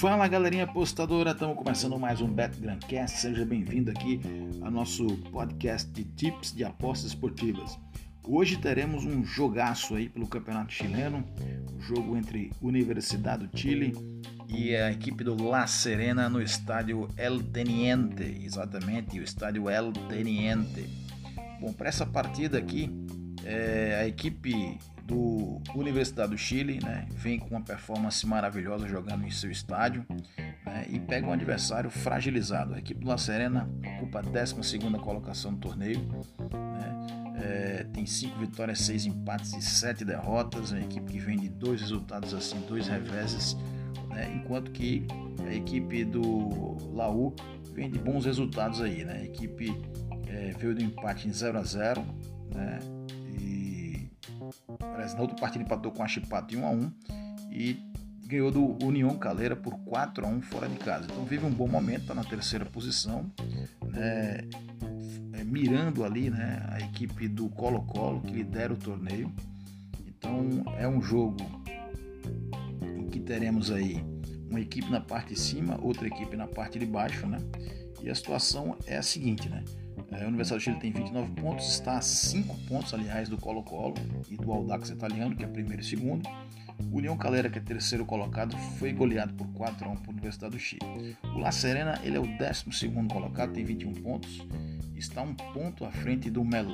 Fala galerinha apostadora, estamos começando mais um Bet Grandcast. Seja bem-vindo aqui ao nosso podcast de tips de apostas esportivas. Hoje teremos um jogaço aí pelo Campeonato Chileno, um jogo entre Universidade do Chile e a equipe do La Serena no estádio El Teniente, exatamente, o estádio El Teniente. Bom, para essa partida aqui, é, a equipe do Universidade do Chile, né, vem com uma performance maravilhosa jogando em seu estádio né, e pega um adversário fragilizado. A equipe do La Serena ocupa a 12 colocação no torneio, né, é, tem 5 vitórias, 6 empates e 7 derrotas. Uma equipe que vem de dois resultados assim, dois reveses, né, enquanto que a equipe do Laú vem de bons resultados aí. Né, a equipe é, veio do empate em 0 a 0 né, Na outra partida empatou com a Chipato em 1 a 1 e ganhou do União Calera por 4 a 1 fora de casa. Então vive um bom momento, está na terceira posição, né, é, mirando ali né, a equipe do Colo-Colo que lidera o torneio. Então é um jogo em que teremos aí uma equipe na parte de cima, outra equipe na parte de baixo, né? E a situação é a seguinte, né? É, a Universidade do Chile tem 29 pontos, está a 5 pontos, aliás, do Colo-Colo e do Audax italiano, que é primeiro e segundo. O União Calera, que é terceiro colocado, foi goleado por 4 a 1 por Universidade do Chile. O La Serena, ele é o 12 colocado, tem 21 pontos, está um ponto à frente do Mel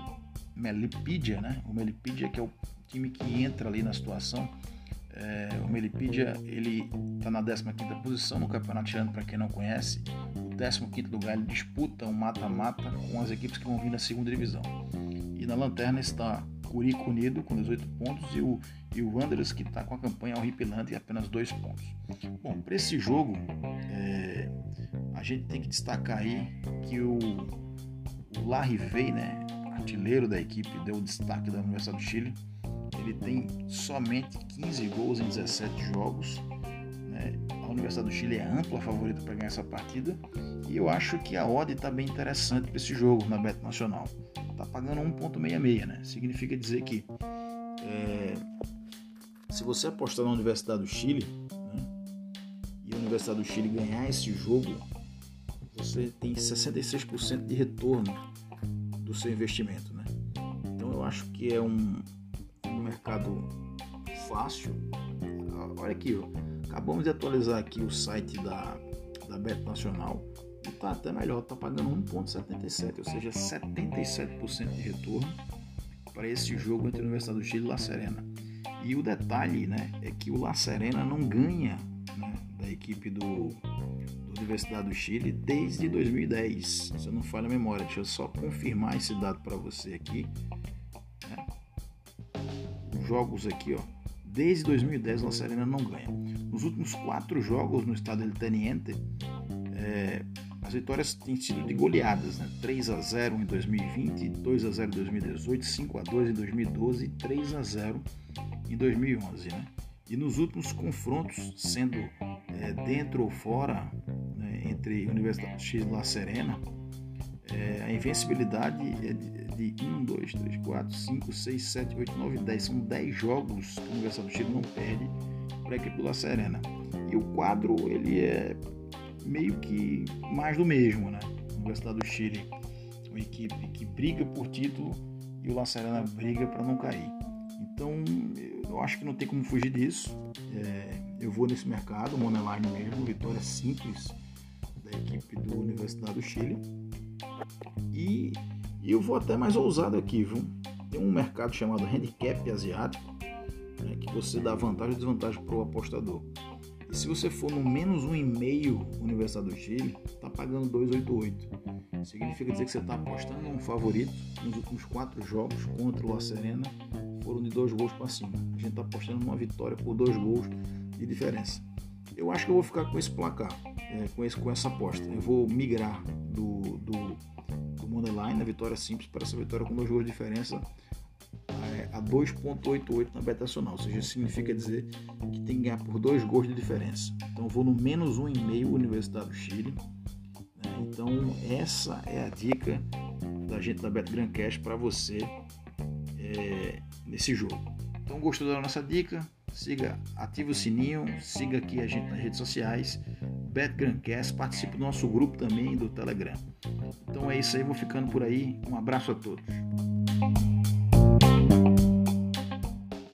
né? O Melipidia que é o time que entra ali na situação. É, o Melipidia, ele está na 15ª posição no Campeonato Chileno, para quem não conhece. 15º lugar, ele disputa um mata-mata com as equipes que vão vir da segunda divisão. E na lanterna está Curico Unido com 18 pontos e o, e o Wanderers que está com a campanha horripilante e apenas 2 pontos. Bom, para esse jogo, é, a gente tem que destacar aí que o, o Larrivei, né, artilheiro da equipe, deu o destaque da Universidade do Chile. Ele tem somente 15 gols em 17 jogos a Universidade do Chile é ampla favorita para ganhar essa partida e eu acho que a odd está bem interessante para esse jogo na Beto Nacional. Está pagando 1,66, né? Significa dizer que é, se você apostar na Universidade do Chile né, e a Universidade do Chile ganhar esse jogo, você tem 66% de retorno do seu investimento, né? Então eu acho que é um, um mercado fácil. Olha aqui, ó Acabamos de atualizar aqui o site da, da Beto Nacional está até melhor, está pagando 1,77, ou seja, 77% de retorno para esse jogo entre a Universidade do Chile e La Serena. E o detalhe né, é que o La Serena não ganha né, da equipe do, do Universidade do Chile desde 2010. Se eu não falha a memória, deixa eu só confirmar esse dado para você aqui. Né? Os jogos aqui, ó, Desde 2010, La Serena não ganha. Nos últimos quatro jogos no estado del Teniente, é, as vitórias têm sido de goleadas, né? 3 a 0 em 2020, 2 a 0 em 2018, 5 a 2 em 2012 e 3 a 0 em 2011, né? E nos últimos confrontos, sendo é, dentro ou fora, né, entre Universidade X e La Serena, é, a invencibilidade é de, de 1, 2, 3, 4, 5, 6, 7, 8, 9, 10. São 10 jogos que a Universidade do Chile não perde para a equipe do La Serena. E o quadro ele é meio que mais do mesmo, né? Universidade do Chile, uma equipe que briga por título e o La Serena briga para não cair. Então eu acho que não tem como fugir disso. É, eu vou nesse mercado, monoline mesmo, vitória simples da equipe do Universidade do Chile. E, e eu vou até mais ousado aqui, viu? Tem um mercado chamado handicap asiático, né, que você dá vantagem e desvantagem para o apostador. E se você for no menos 1,5 Universidade do Chile, está pagando 2,88. Significa dizer que você está apostando num favorito nos últimos quatro jogos contra o La Serena foram de dois gols para cima. A gente está apostando numa vitória por dois gols de diferença. Eu acho que eu vou ficar com esse placar, é, com, esse, com essa aposta. Eu vou migrar do, do, do Moneyline, na vitória simples, para essa vitória com dois gols de diferença a 2.88 na beta nacional, ou seja, significa dizer que tem que ganhar por dois gols de diferença. Então vou no menos 1,5 Universidade do Chile. Né? Então essa é a dica da gente da Bet Grand Cash para você é, nesse jogo. Então gostou da nossa dica? siga, ative o sininho, siga aqui a gente nas redes sociais, BetGrandCast, participe do nosso grupo também do Telegram. Então é isso aí, vou ficando por aí. Um abraço a todos.